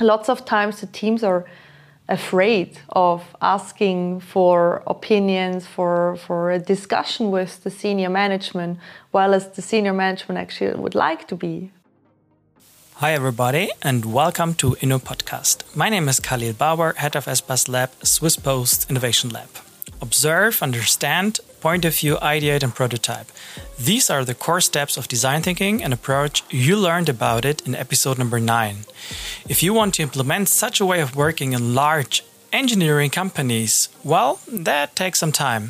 lots of times the teams are afraid of asking for opinions for for a discussion with the senior management while as the senior management actually would like to be Hi everybody and welcome to Inno Podcast. My name is Khalil Bauer, head of SBAS Lab, Swiss Post Innovation Lab. Observe, understand, point of view, ideate, and prototype. These are the core steps of design thinking and approach. You learned about it in episode number nine. If you want to implement such a way of working in large engineering companies, well, that takes some time.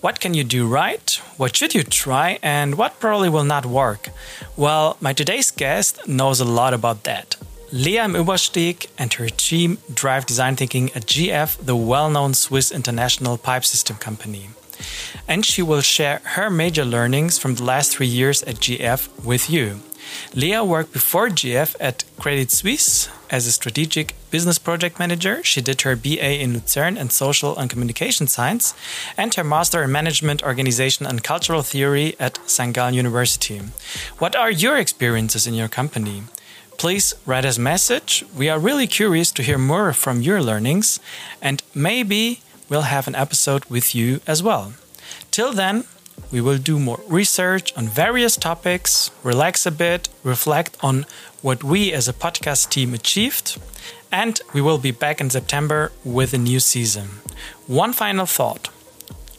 What can you do right? What should you try? And what probably will not work? Well, my today's guest knows a lot about that. Lea im Überstieg and her team drive design thinking at GF, the well known Swiss international pipe system company. And she will share her major learnings from the last three years at GF with you. Leah worked before GF at Credit Suisse as a strategic business project manager. She did her BA in Lucerne and social and communication science and her master in management, organization, and cultural theory at. Gallen University. What are your experiences in your company? please write us a message. We are really curious to hear more from your learnings, and maybe we'll have an episode with you as well. Till then, we will do more research on various topics, relax a bit, reflect on what we as a podcast team achieved, and we will be back in September with a new season. One final thought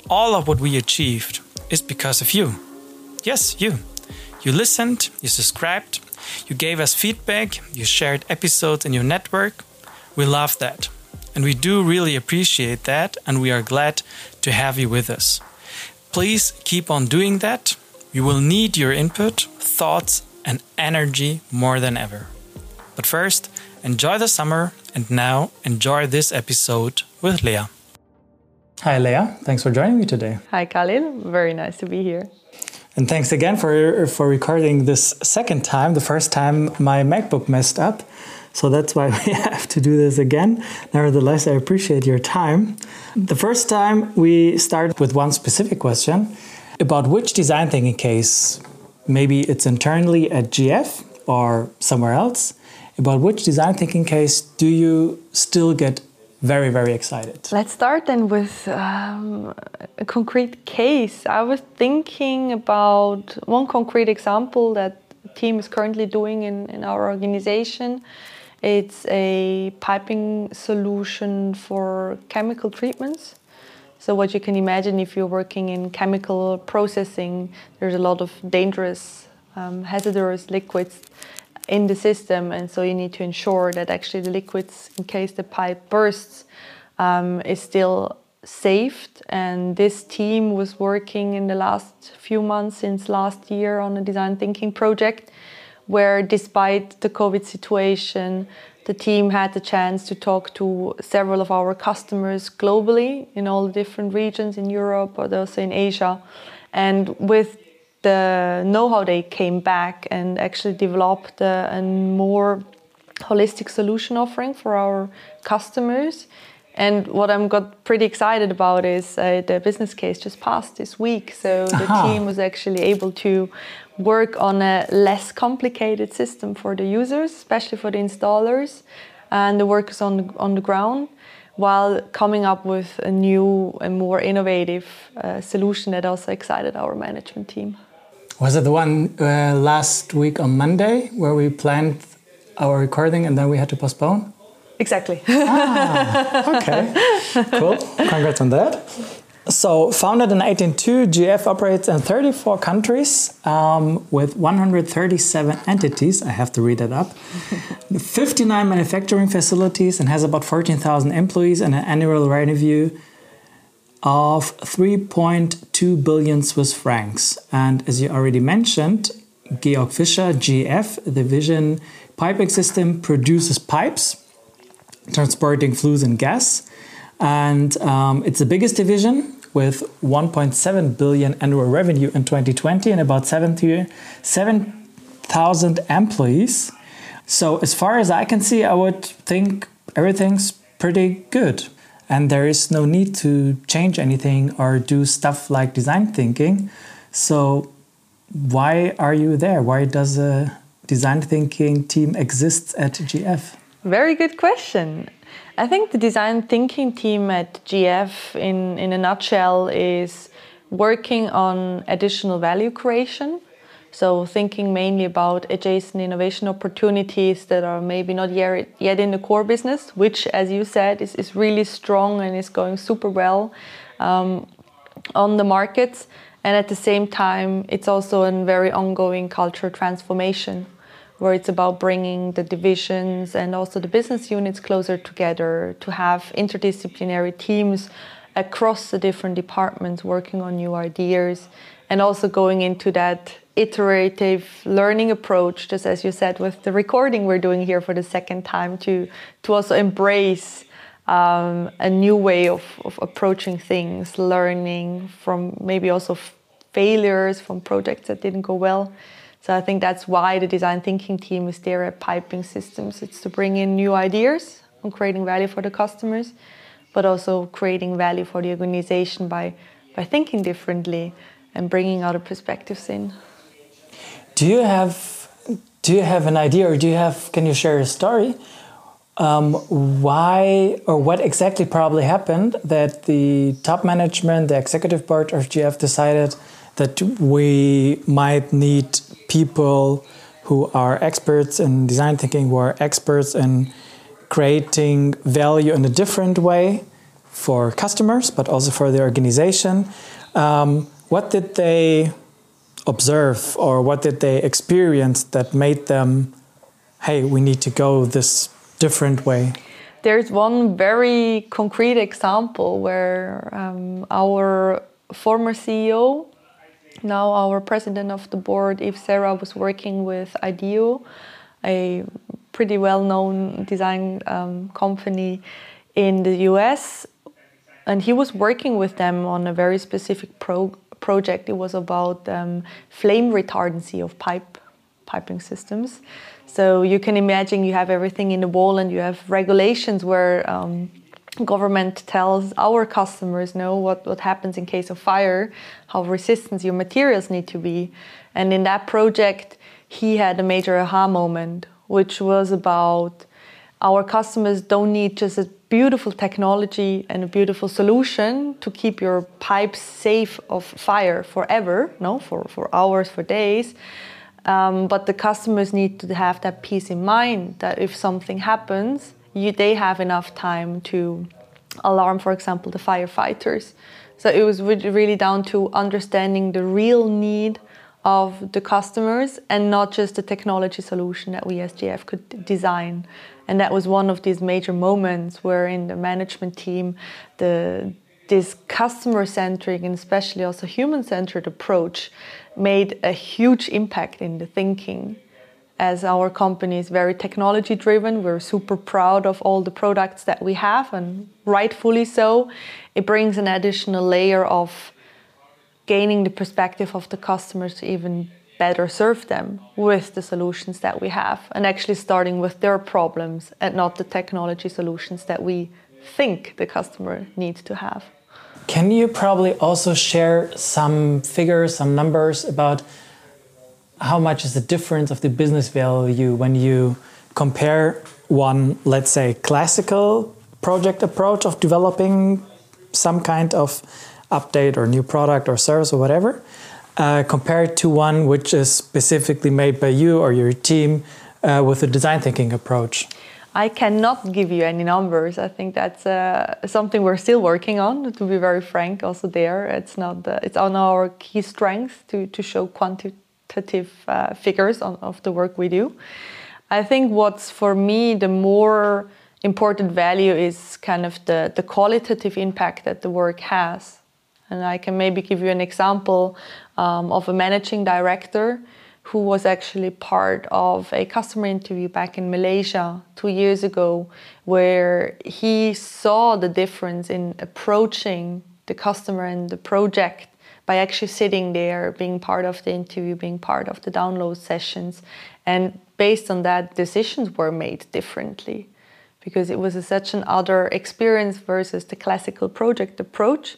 all of what we achieved is because of you. Yes, you. You listened, you subscribed, you gave us feedback, you shared episodes in your network. We love that. And we do really appreciate that, and we are glad to have you with us. Please keep on doing that. We will need your input, thoughts, and energy more than ever. But first, enjoy the summer, and now enjoy this episode with Lea. Hi, Lea. Thanks for joining me today. Hi, Khalil. Very nice to be here. And thanks again for for recording this second time. The first time my MacBook messed up, so that's why we have to do this again. Nevertheless, I appreciate your time. The first time we started with one specific question about which design thinking case, maybe it's internally at GF or somewhere else, about which design thinking case do you still get very, very excited. Let's start then with um, a concrete case. I was thinking about one concrete example that team is currently doing in, in our organization. It's a piping solution for chemical treatments. So, what you can imagine if you're working in chemical processing, there's a lot of dangerous, um, hazardous liquids in the system, and so you need to ensure that actually the liquids, in case the pipe bursts, um, is still saved. And this team was working in the last few months since last year on a design thinking project, where despite the COVID situation, the team had the chance to talk to several of our customers globally in all the different regions in Europe, but also in Asia. And with the know-how they came back and actually developed a, a more holistic solution offering for our customers. And what I'm got pretty excited about is uh, the business case just passed this week. So the team was actually able to work on a less complicated system for the users, especially for the installers and the workers on the, on the ground, while coming up with a new and more innovative uh, solution that also excited our management team. Was it the one uh, last week on Monday where we planned our recording and then we had to postpone? Exactly. ah, okay. Cool. Congrats on that. So, founded in 1802, GF operates in 34 countries um, with 137 entities. I have to read that up. 59 manufacturing facilities and has about 14,000 employees and an annual revenue of 3.2 billion Swiss francs. And as you already mentioned, Georg Fischer, GF, the Vision piping system, produces pipes transporting flues and gas. And um, it's the biggest division with 1.7 billion annual revenue in 2020 and about 7,000 employees. So, as far as I can see, I would think everything's pretty good and there is no need to change anything or do stuff like design thinking. So, why are you there? Why does a design thinking team exist at GF? Very good question. I think the design thinking team at GF, in, in a nutshell, is working on additional value creation. So, thinking mainly about adjacent innovation opportunities that are maybe not yet, yet in the core business, which, as you said, is, is really strong and is going super well um, on the markets. And at the same time, it's also a very ongoing cultural transformation where it's about bringing the divisions and also the business units closer together to have interdisciplinary teams across the different departments working on new ideas and also going into that iterative learning approach just as you said with the recording we're doing here for the second time to to also embrace um, a new way of, of approaching things learning from maybe also failures from projects that didn't go well so I think that's why the design thinking team is there at Piping Systems. It's to bring in new ideas on creating value for the customers, but also creating value for the organization by, by thinking differently and bringing other perspectives in. Do you have do you have an idea or do you have can you share a story um, why or what exactly probably happened that the top management, the executive board of GF decided that we might need people who are experts in design thinking, who are experts in creating value in a different way for customers, but also for the organization. Um, what did they observe or what did they experience that made them, hey, we need to go this different way? There's one very concrete example where um, our former CEO now our president of the board, Yves Serra, was working with IDEO, a pretty well-known design um, company in the US, and he was working with them on a very specific pro project. It was about um, flame retardancy of pipe piping systems. So you can imagine you have everything in the wall, and you have regulations where um, government tells our customers know what, what happens in case of fire, how resistant your materials need to be. And in that project, he had a major aha moment, which was about our customers don't need just a beautiful technology and a beautiful solution to keep your pipes safe of fire forever, no, for, for hours, for days. Um, but the customers need to have that peace in mind that if something happens, you, they have enough time to alarm, for example, the firefighters. So it was really down to understanding the real need of the customers and not just the technology solution that we as GF could design. And that was one of these major moments where in the management team, the this customer centric and especially also human centered approach made a huge impact in the thinking as our company is very technology driven. We're super proud of all the products that we have, and rightfully so. It brings an additional layer of gaining the perspective of the customers to even better serve them with the solutions that we have, and actually starting with their problems and not the technology solutions that we think the customer needs to have. Can you probably also share some figures, some numbers about how much is the difference of the business value when you compare one, let's say, classical project approach of developing some kind of update or new product or service or whatever, uh, compared to one which is specifically made by you or your team uh, with a design thinking approach? I cannot give you any numbers. I think that's uh, something we're still working on. To be very frank, also there, it's not. Uh, it's on our key strength to to show quanti quantitative uh, figures on, of the work we do. I think what's for me the more important value is kind of the, the qualitative impact that the work has. And I can maybe give you an example um, of a managing director who was actually part of a customer interview back in Malaysia two years ago, where he saw the difference in approaching the customer and the project by actually sitting there, being part of the interview, being part of the download sessions. And based on that, decisions were made differently because it was a, such an other experience versus the classical project approach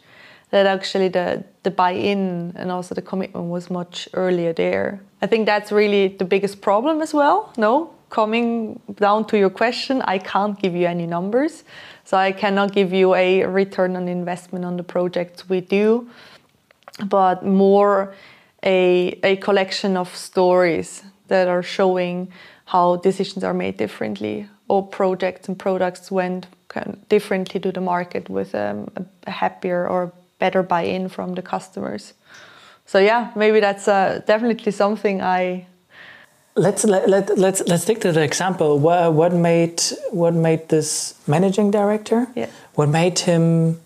that actually the, the buy-in and also the commitment was much earlier there. I think that's really the biggest problem as well, no? coming down to your question, I can't give you any numbers. So I cannot give you a return on investment on the projects we do, but more a, a collection of stories that are showing how decisions are made differently or projects and products went kind of differently to the market with um, a happier or better buy-in from the customers. So yeah, maybe that's uh, definitely something I. Let's let, let let's let's take to the example. What, what made what made this managing director? Yeah. What made him,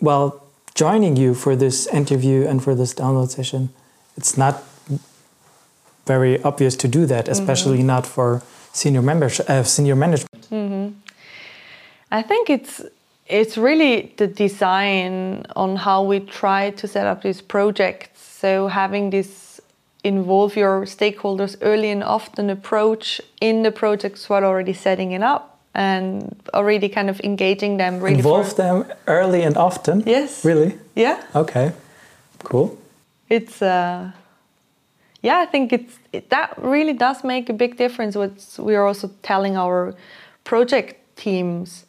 well, joining you for this interview and for this download session? It's not very obvious to do that, especially mm -hmm. not for senior members, uh, senior management. Mm -hmm. I think it's it's really the design on how we try to set up these projects. So having this involve your stakeholders early and often approach in the projects while already setting it up and already kind of engaging them really involve them early and often? Yes. Really? Yeah. Okay. Cool. It's uh yeah i think it's it, that really does make a big difference what we're also telling our project teams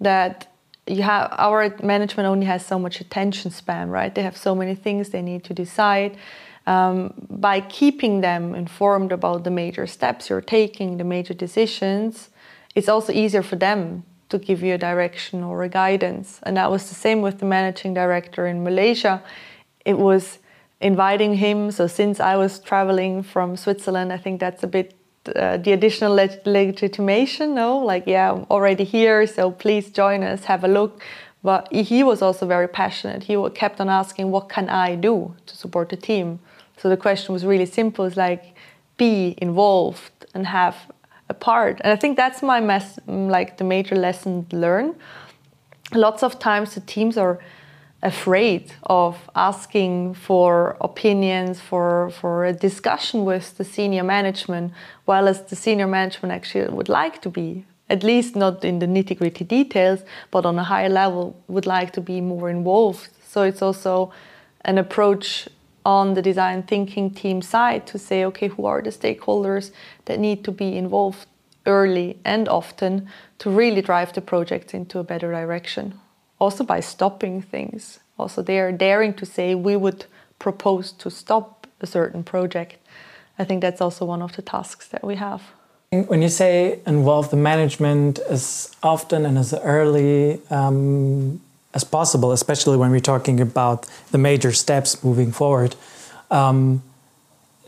that you have our management only has so much attention span, right? They have so many things they need to decide. Um, by keeping them informed about the major steps you're taking, the major decisions, it's also easier for them to give you a direction or a guidance. And that was the same with the managing director in Malaysia. It was inviting him. So since I was traveling from Switzerland, I think that's a bit uh, the additional leg legitimation, no? Like, yeah, I'm already here, so please join us, have a look. But he was also very passionate. He kept on asking, what can I do to support the team? So the question was really simple. It's like, be involved and have a part. And I think that's my mess, like the major lesson learned. Lots of times the teams are afraid of asking for opinions, for, for a discussion with the senior management, while as the senior management actually would like to be, at least not in the nitty gritty details, but on a higher level, would like to be more involved. So it's also an approach on the design thinking team side to say, okay, who are the stakeholders that need to be involved early and often to really drive the project into a better direction also by stopping things. Also, they are daring to say we would propose to stop a certain project. I think that's also one of the tasks that we have. When you say involve the management as often and as early um, as possible, especially when we're talking about the major steps moving forward, um,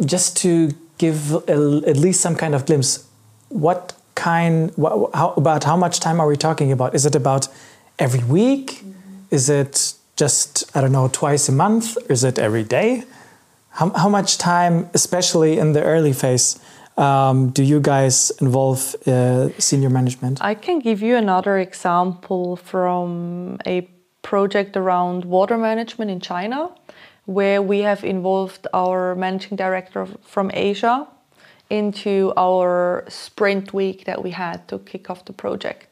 just to give a, at least some kind of glimpse, what kind, what, how, about how much time are we talking about? Is it about every week? Mm -hmm. Is it just, I don't know, twice a month? Is it every day? How, how much time, especially in the early phase, um, do you guys involve uh, senior management? I can give you another example from a project around water management in China, where we have involved our managing director from Asia into our sprint week that we had to kick off the project.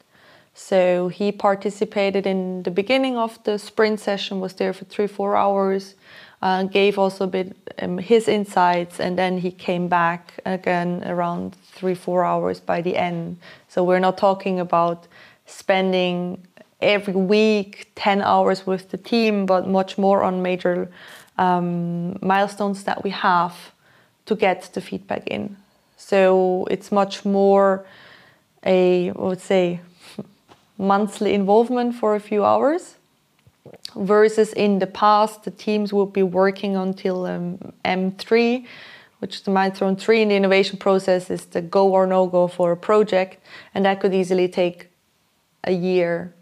So he participated in the beginning of the sprint session, was there for three, four hours, uh, gave also a bit um, his insights, and then he came back again around three, four hours by the end. So we're not talking about spending every week 10 hours with the team, but much more on major um, milestones that we have to get the feedback in. So it's much more a, I would say, monthly involvement for a few hours versus in the past the teams would be working until um, M3 which is the milestone 3 in the innovation process is the go or no go for a project and that could easily take a year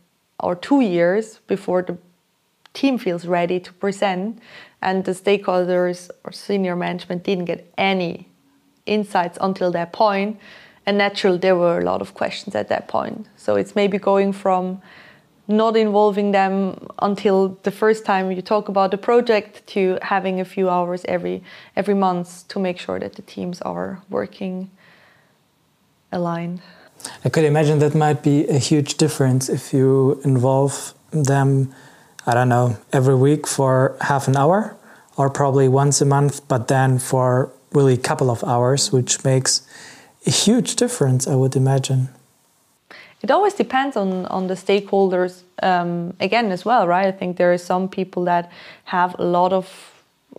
or two years before the team feels ready to present and the stakeholders or senior management didn't get any insights until that point and naturally there were a lot of questions at that point. So it's maybe going from not involving them until the first time you talk about the project to having a few hours every every month to make sure that the teams are working aligned i could imagine that might be a huge difference if you involve them i don't know every week for half an hour or probably once a month but then for really a couple of hours which makes a huge difference, I would imagine. It always depends on, on the stakeholders um, again as well, right? I think there are some people that have a lot of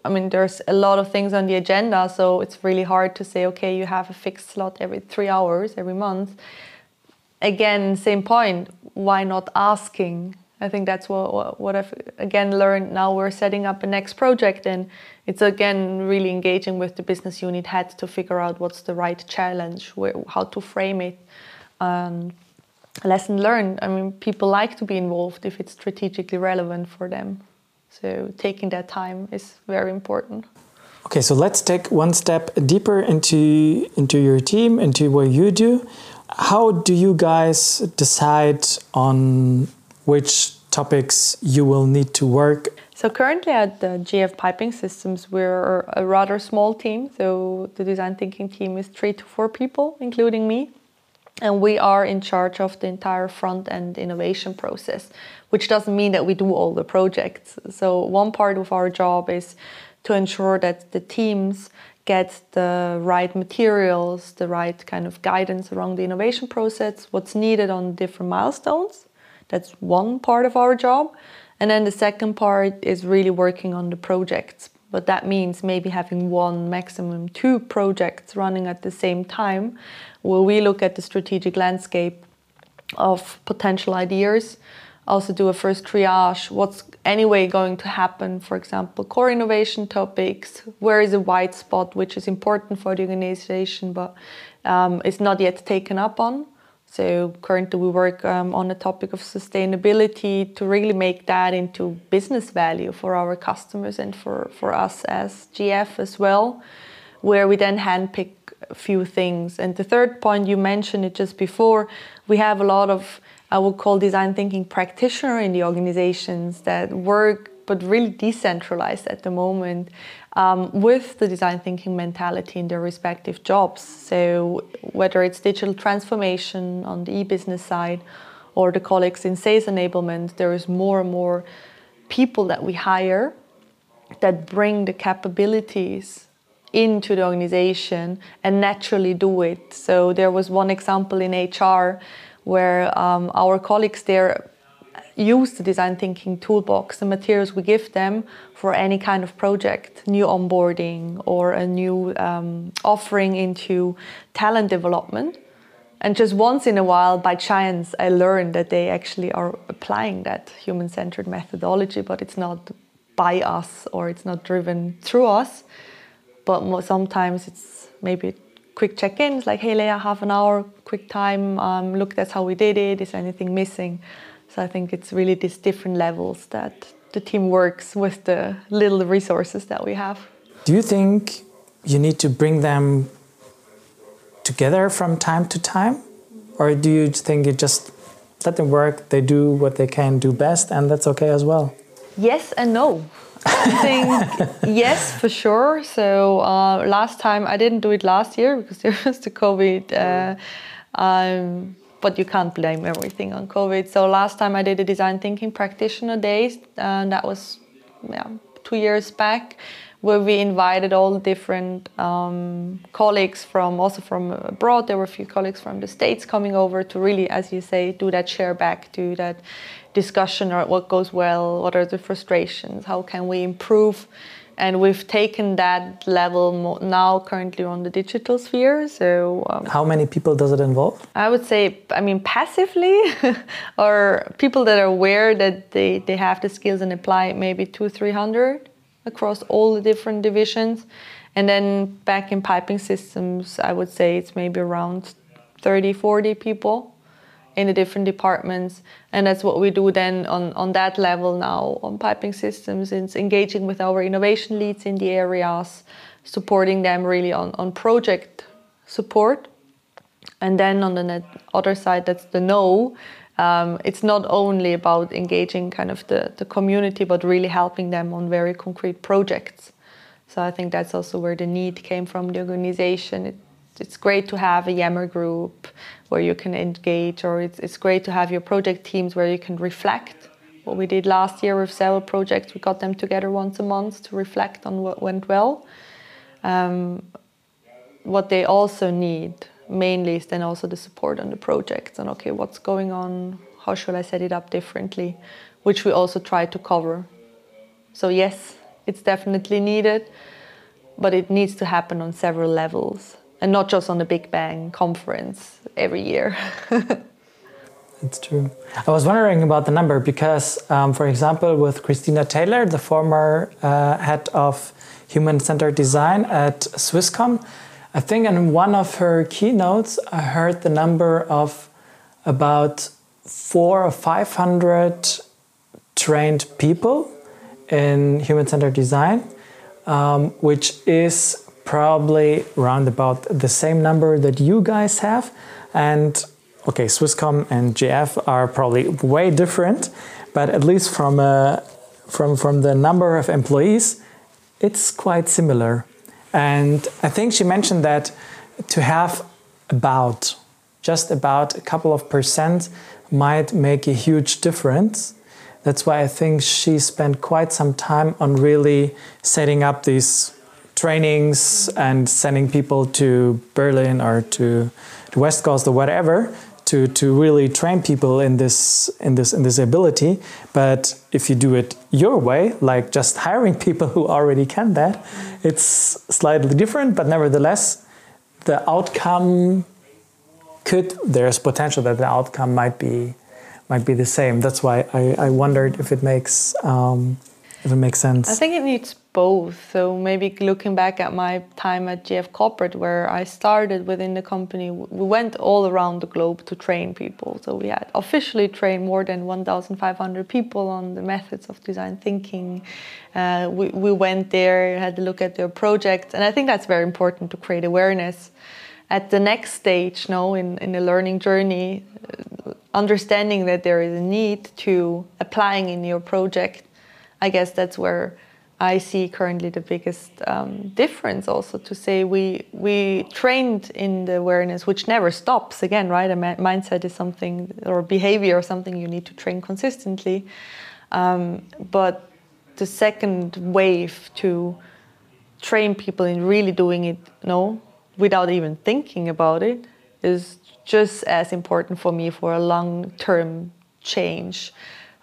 I mean, there's a lot of things on the agenda, so it's really hard to say, okay, you have a fixed slot every three hours every month. Again, same point. Why not asking? I think that's what what I've again learned. Now we're setting up a next project, and it's again really engaging with the business unit head to figure out what's the right challenge, where, how to frame it. Um, lesson learned. I mean, people like to be involved if it's strategically relevant for them. So taking that time is very important. Okay, so let's take one step deeper into into your team, into what you do. How do you guys decide on which topics you will need to work? So currently at the GF Piping Systems, we're a rather small team. So the design thinking team is three to four people, including me and we are in charge of the entire front end innovation process which doesn't mean that we do all the projects. So one part of our job is to ensure that the teams get the right materials the right kind of guidance around the innovation process what's needed on different milestones. That's one part of our job. And then the second part is really working on the projects. But that means maybe having one maximum two projects running at the same time where we look at the strategic landscape of potential ideas also do a first triage what's anyway going to happen for example core innovation topics where is a white spot which is important for the organization but um, is not yet taken up on so currently we work um, on the topic of sustainability to really make that into business value for our customers and for, for us as GF as well, where we then handpick a few things. And the third point, you mentioned it just before, we have a lot of, I would call design thinking practitioner in the organizations that work but really decentralized at the moment um, with the design thinking mentality in their respective jobs. So, whether it's digital transformation on the e business side or the colleagues in sales enablement, there is more and more people that we hire that bring the capabilities into the organization and naturally do it. So, there was one example in HR where um, our colleagues there use the design thinking toolbox, the materials we give them for any kind of project, new onboarding or a new um, offering into talent development. And just once in a while, by chance, I learned that they actually are applying that human centered methodology, but it's not by us or it's not driven through us. But sometimes it's maybe quick check ins like, hey, Leah, half an hour, quick time, um, look, that's how we did it, is anything missing? So I think it's really these different levels that the team works with the little resources that we have. Do you think you need to bring them together from time to time? Or do you think you just let them work, they do what they can do best, and that's okay as well? Yes and no. I think yes, for sure. So uh, last time I didn't do it last year because there was the COVID. Uh, um, but you can't blame everything on COVID. So last time I did a design thinking practitioner days, and that was yeah, two years back, where we invited all different um, colleagues from also from abroad. There were a few colleagues from the states coming over to really, as you say, do that share back, do that discussion or what goes well, what are the frustrations, how can we improve? And we've taken that level now currently on the digital sphere so um, how many people does it involve? I would say i mean passively or people that are aware that they, they have the skills and apply maybe two three hundred across all the different divisions and then back in piping systems i would say it's maybe around 30 40 people in the different departments. And that's what we do then on, on that level now on piping systems. It's engaging with our innovation leads in the areas, supporting them really on, on project support. And then on the other side, that's the no. Um, it's not only about engaging kind of the, the community, but really helping them on very concrete projects. So I think that's also where the need came from the organization. It, it's great to have a Yammer group where you can engage, or it's, it's great to have your project teams where you can reflect. What we did last year with several projects, we got them together once a month to reflect on what went well. Um, what they also need, mainly is then also the support on the projects and okay, what's going on? How should I set it up differently? Which we also try to cover. So yes, it's definitely needed, but it needs to happen on several levels and not just on the Big Bang conference every year. It's true. I was wondering about the number because, um, for example, with Christina Taylor, the former uh, head of human centered design at Swisscom, I think in one of her keynotes, I heard the number of about four or five hundred trained people in human centered design, um, which is probably around about the same number that you guys have. And okay, Swisscom and GF are probably way different, but at least from a, from from the number of employees, it's quite similar. And I think she mentioned that to have about just about a couple of percent might make a huge difference. That's why I think she spent quite some time on really setting up these trainings and sending people to Berlin or to the West Coast or whatever to, to really train people in this in this in this ability. But if you do it your way, like just hiring people who already can that, it's slightly different. But nevertheless, the outcome could there's potential that the outcome might be might be the same. That's why I, I wondered if it makes um, if it makes sense. I think it needs both. So maybe looking back at my time at GF Corporate, where I started within the company, we went all around the globe to train people. So we had officially trained more than 1,500 people on the methods of design thinking. Uh, we, we went there, had a look at their projects, and I think that's very important to create awareness. At the next stage, no, in, in the learning journey, uh, understanding that there is a need to applying in your project, I guess that's where I see currently the biggest um, difference also to say we we trained in the awareness which never stops. Again right a mindset is something or behavior or something you need to train consistently. Um, but the second wave to train people in really doing it no without even thinking about it is just as important for me for a long term change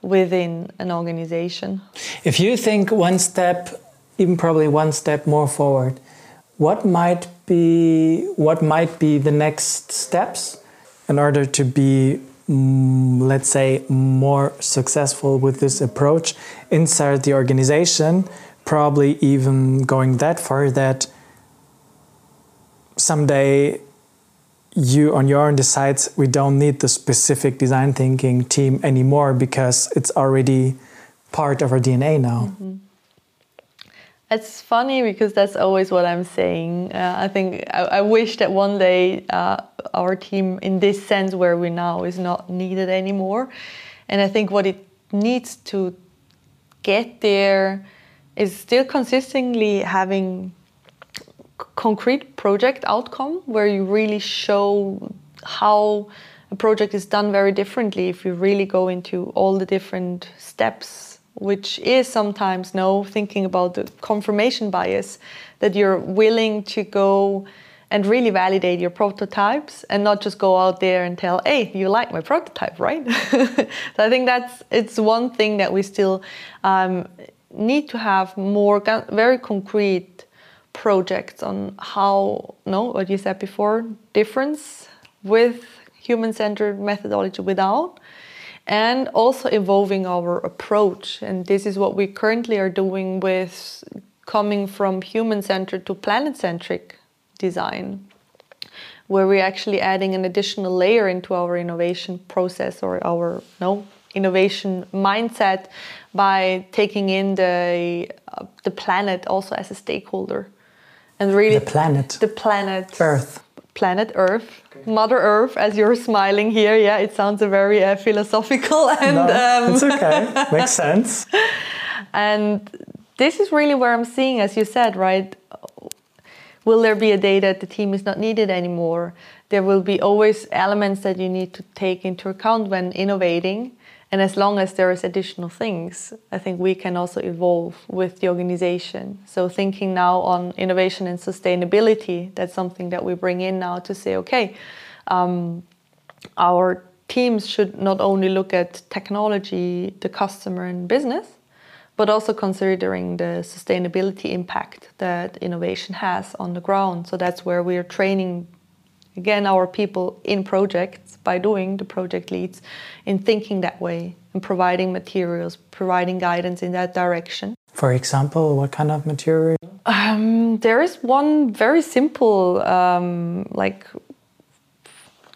within an organization. If you think one step, even probably one step more forward, what might be what might be the next steps in order to be mm, let's say more successful with this approach inside the organization probably even going that far that someday you on your own decides we don't need the specific design thinking team anymore because it's already part of our DNA now. Mm-hmm. It's funny because that's always what I'm saying. Uh, I think I, I, wish that one day uh, our team, in this sense where we now, is not needed anymore. And I think what it needs to get there is still consistently having concrete project outcome where you really show how a project is done very differently if you really go into all the different steps which is sometimes no thinking about the confirmation bias that you're willing to go and really validate your prototypes and not just go out there and tell hey you like my prototype right? So i think that's it's one thing that we still um, need to have more very concrete projects on how no what you said before difference with human-centered methodology without and also evolving our approach. And this is what we currently are doing with coming from human-centered to planet-centric design where we're actually adding an additional layer into our innovation process or our no innovation mindset by taking in the uh, the planet also as a stakeholder and really the planet. The planet. Earth. Planet earth. Okay. mother earth as you're smiling here. Yeah it sounds a very uh, philosophical and no, um, it's okay. Makes sense. And this is really where i'm seeing as you said right? Will there be a day that the team is not needed anymore? There will be always elements that you need to take into account when innovating And as long as there is additional things, I think we can also evolve with the organization. So thinking now on innovation and sustainability, that's something that we bring in now to say, okay, um, our teams should not only look at technology, the customer, and business, but also considering the sustainability impact that innovation has on the ground. So that's where we are training again our people in projects by doing the project leads in thinking that way and providing materials, providing guidance in that direction. For example, what kind of material? Um, there is one very simple, um, like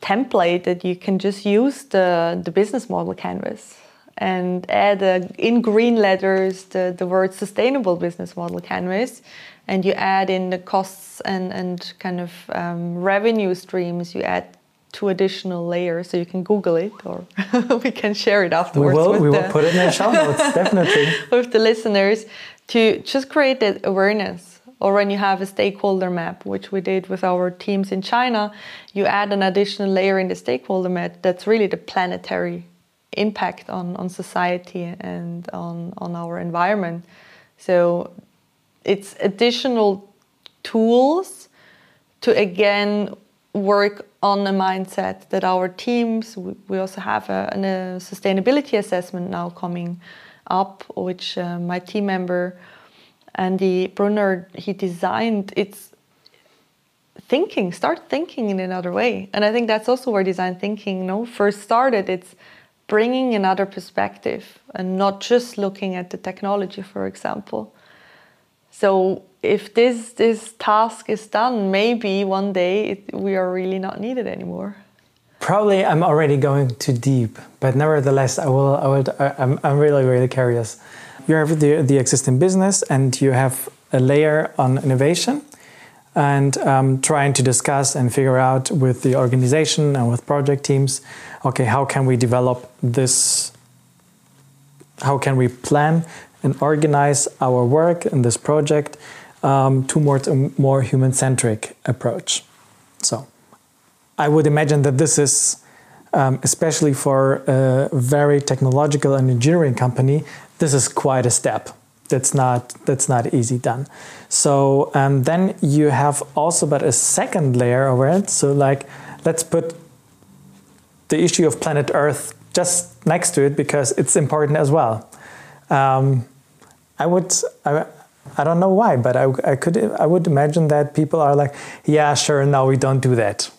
template that you can just use the, the business model canvas and add in green letters the, the word sustainable business model canvas and you add in the costs and, and kind of um, revenue streams you add two additional layers so you can google it or we can share it afterwards we will, we the, will put it in the show notes definitely with the listeners to just create that awareness or when you have a stakeholder map, which we did with our teams in China, you add an additional layer in the stakeholder map that's really the planetary impact on, on society and on, on our environment. So it's additional tools to again work on a mindset that our teams, we also have a, a sustainability assessment now coming up, which uh, my team member Andy Brunner, he designed it's thinking, start thinking in another way. And I think that's also where design thinking you know, first started. It's bringing another perspective and not just looking at the technology, for example. So if this this task is done, maybe one day it, we are really not needed anymore. Probably I'm already going too deep, but nevertheless, I will. I will. I'm, I'm really really curious you have the, the existing business and you have a layer on innovation and um, trying to discuss and figure out with the organization and with project teams okay how can we develop this how can we plan and organize our work in this project um, towards a more human-centric approach so i would imagine that this is um, especially for a very technological and engineering company this is quite a step. That's not that's not easy done. So um, then you have also but a second layer over it. So like let's put the issue of planet Earth just next to it because it's important as well. Um, I would I don't know why, but I, I could I would imagine that people are like, yeah, sure, now we don't do that.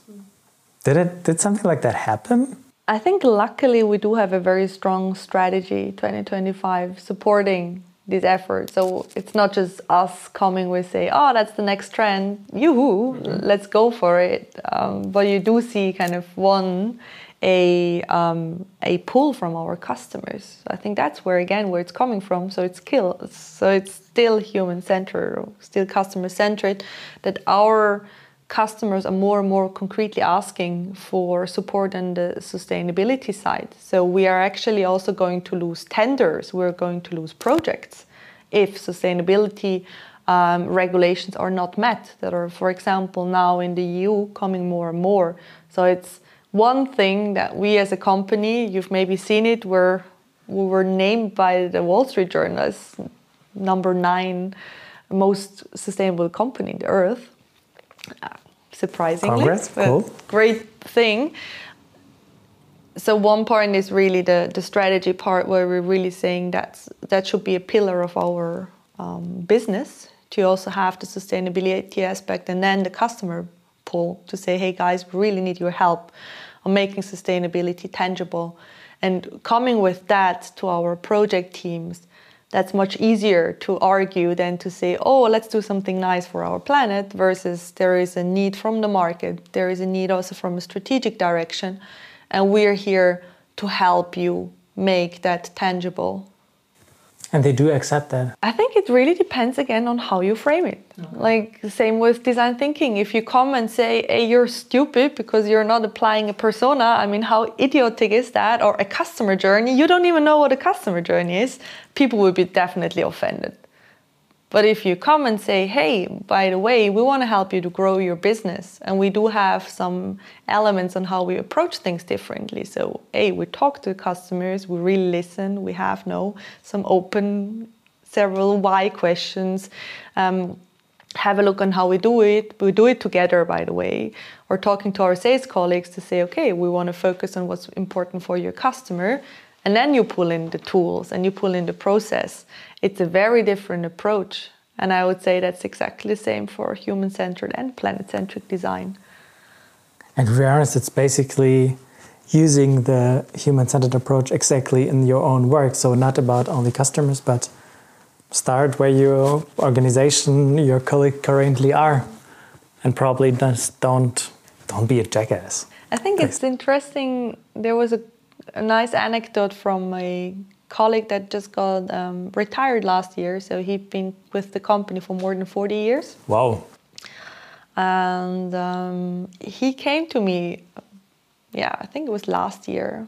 Did it? Did something like that happen? I think luckily we do have a very strong strategy 2025 supporting this effort. So it's not just us coming with say, oh, that's the next trend, yoo-hoo, mm-hmm. let's go for it. Um, but you do see kind of one a um, a pull from our customers. I think that's where again where it's coming from. So it's still so it's still human centered, or still customer centered. That our customers are more and more concretely asking for support on the sustainability side. So we are actually also going to lose tenders, we're going to lose projects if sustainability um, regulations are not met, that are, for example, now in the EU coming more and more. So it's one thing that we as a company, you've maybe seen it, where we were named by the Wall Street Journal number nine most sustainable company in the earth surprisingly. Congrats, cool. Great thing. So one point is really the, the strategy part where we're really saying that that should be a pillar of our um, business to also have the sustainability aspect and then the customer pull to say, hey guys, we really need your help on making sustainability tangible. And coming with that to our project teams that's much easier to argue than to say, oh, let's do something nice for our planet, versus there is a need from the market, there is a need also from a strategic direction, and we're here to help you make that tangible and they do accept that. I think it really depends again on how you frame it. Mm-hmm. Like same with design thinking. If you come and say, "Hey, you're stupid because you're not applying a persona," I mean, how idiotic is that? Or a customer journey? You don't even know what a customer journey is. People will be definitely offended. But if you come and say, hey, by the way, we want to help you to grow your business, and we do have some elements on how we approach things differently. So, hey, we talk to customers, we really listen, we have no some open, several why questions. Um, have a look on how we do it. We do it together, by the way, or talking to our sales colleagues to say, okay, we want to focus on what's important for your customer. And then you pull in the tools and you pull in the process. It's a very different approach. And I would say that's exactly the same for human centered and planet centric design. And to be honest, it's basically using the human centered approach exactly in your own work. So, not about only customers, but start where your organization, your colleague currently are, and probably just don't don't be a jackass. I think Please. it's interesting. There was a, a, nice anecdote from a colleague that just got um, retired last year. So he'd been with the company for more than forty years. Wow. And um, he came to me. Yeah, I think it was last year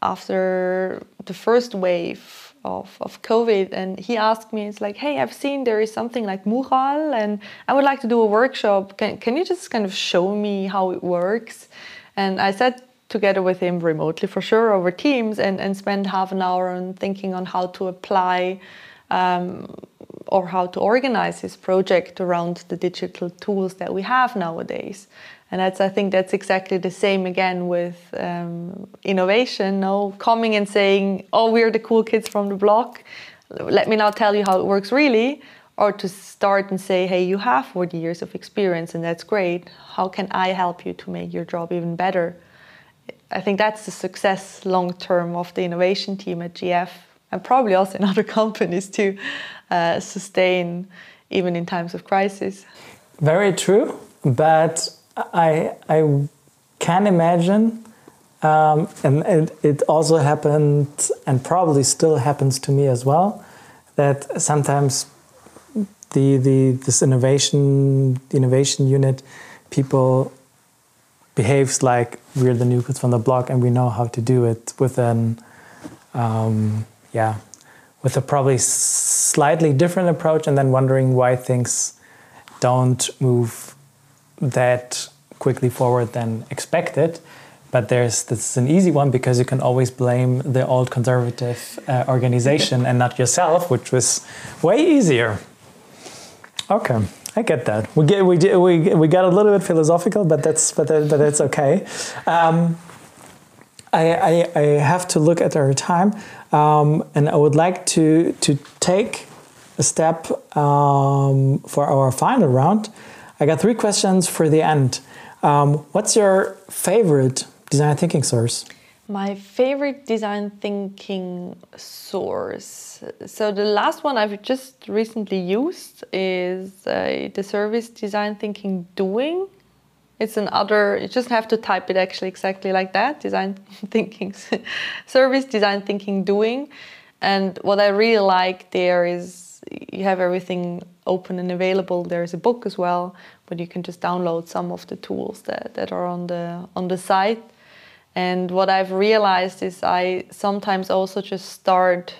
after the first wave of, of COVID. And he asked me, it's like, hey, I've seen there is something like Mural and I would like to do a workshop. Can, can you just kind of show me how it works? And I sat together with him remotely for sure over Teams and, and spent half an hour on thinking on how to apply um, or how to organize his project around the digital tools that we have nowadays. And that's, I think that's exactly the same again with um, innovation. No, coming and saying, "Oh, we're the cool kids from the block. Let me now tell you how it works really," or to start and say, "Hey, you have 40 years of experience, and that's great. How can I help you to make your job even better?" I think that's the success long term of the innovation team at GF, and probably also in other companies to uh, sustain even in times of crisis. Very true, but I I can imagine, um, and it, it also happened, and probably still happens to me as well, that sometimes the the this innovation innovation unit people behaves like we're the new kids from the block and we know how to do it with an um, yeah with a probably slightly different approach and then wondering why things don't move that quickly forward than expected. But there's this is an easy one because you can always blame the old conservative uh, organization and not yourself, which was way easier. Okay, I get that. We get we we we got a little bit philosophical, but that's but that, but that's okay. Um, I, I, I have to look at our time, um, and I would like to to take a step um, for our final round. I got three questions for the end. Um, what's your favorite design thinking source? My favorite design thinking source. So the last one I've just recently used is uh, the service design thinking doing. It's another. You just have to type it actually exactly like that. Design thinking, service design thinking doing, and what I really like there is you have everything open and available. There's a book as well but you can just download some of the tools that, that are on the on the site. And what I've realized is I sometimes also just start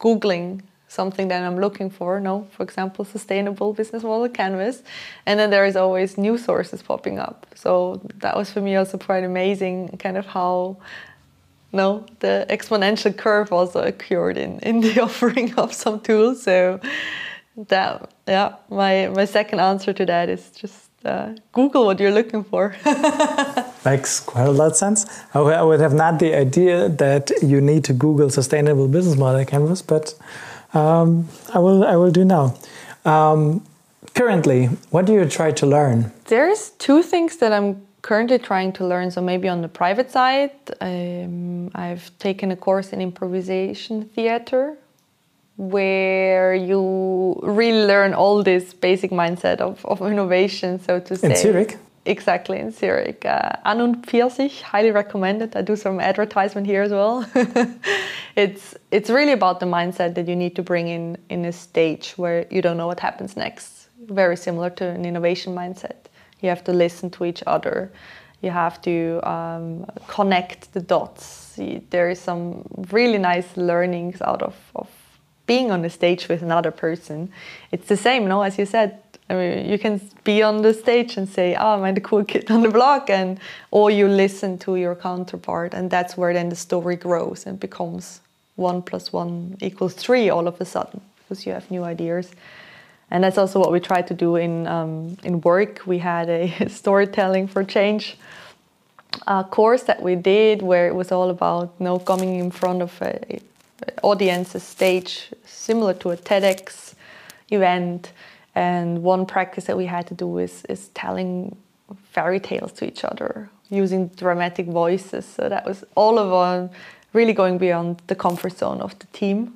googling something that I'm looking for. No, for example, sustainable business model canvas, and then there is always new sources popping up. So that was for me also quite amazing, kind of how no the exponential curve also occurred in in the offering of some tools. So that yeah my my second answer to that is just uh, google what you're looking for. Makes quite a lot of sense I would have not the idea that you need to google sustainable business model canvas but um, i will i will do now. Um, currently what do you try to learn? There's two things that i'm currently trying to learn. So maybe on the private side um, i've taken a course in improvisation theater where you really learn all this basic mindset of, of innovation, so to say. In Zurich? Exactly, in Zurich. Uh, An und Pfirsich, highly recommended. I do some advertisement here as well. it's, it's really about the mindset that you need to bring in in a stage where you don't know what happens next. Very similar to an innovation mindset. You have to listen to each other. You have to um, connect the dots. There is some really nice learnings out of, of being on the stage with another person. It's the same, no? As you said, I mean, you can be on the stage and say, "Oh, I'm the cool kid on the block," and or you listen to your counterpart, and that's where then the story grows and becomes one plus one equals three all of a sudden because you have new ideas. And that's also what we try to do in um, in work. We had a storytelling for change uh, course that we did where it was all about you know, coming in front of a audience, a stage similar to a TEDx event. And one practice that we had to do is, is telling fairy tales to each other using dramatic voices. So that was all of our really going beyond the comfort zone of the team.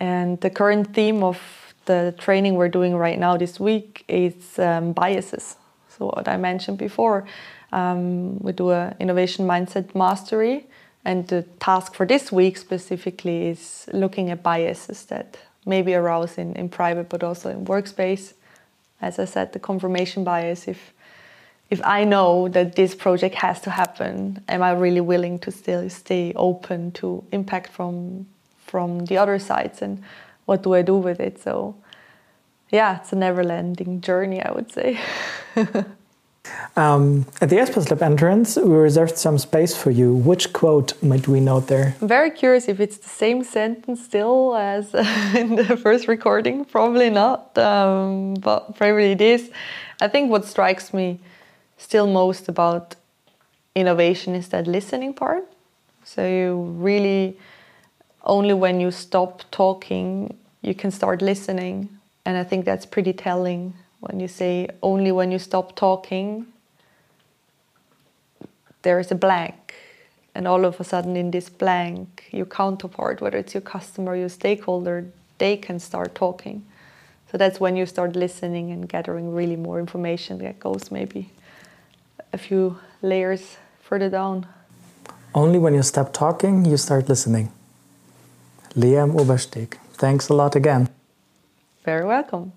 And the current theme of the training we're doing right now this week is um, biases. So what I mentioned before, um, we do a innovation mindset mastery, and the task for this week specifically is looking at biases that maybe arouse in, in private but also in workspace. As I said, the confirmation bias. If if I know that this project has to happen, am I really willing to still stay open to impact from from the other sides and what do I do with it? So yeah, it's a never-ending journey, I would say. Um, at the Espas Lab entrance, we reserved some space for you. Which quote might we note there? I'm very curious if it's the same sentence still as in the first recording. Probably not, um, but probably it is. I think what strikes me still most about innovation is that listening part. So you really only when you stop talking you can start listening, and I think that's pretty telling when you say only when you stop talking there is a blank. And all of a sudden in this blank your counterpart whether it's your customer your stakeholder they can start talking. So that's when you start listening and gathering really more information that goes maybe a few layers further down. Only when you stop talking you start listening. Liam obersteg thanks a lot again. Very welcome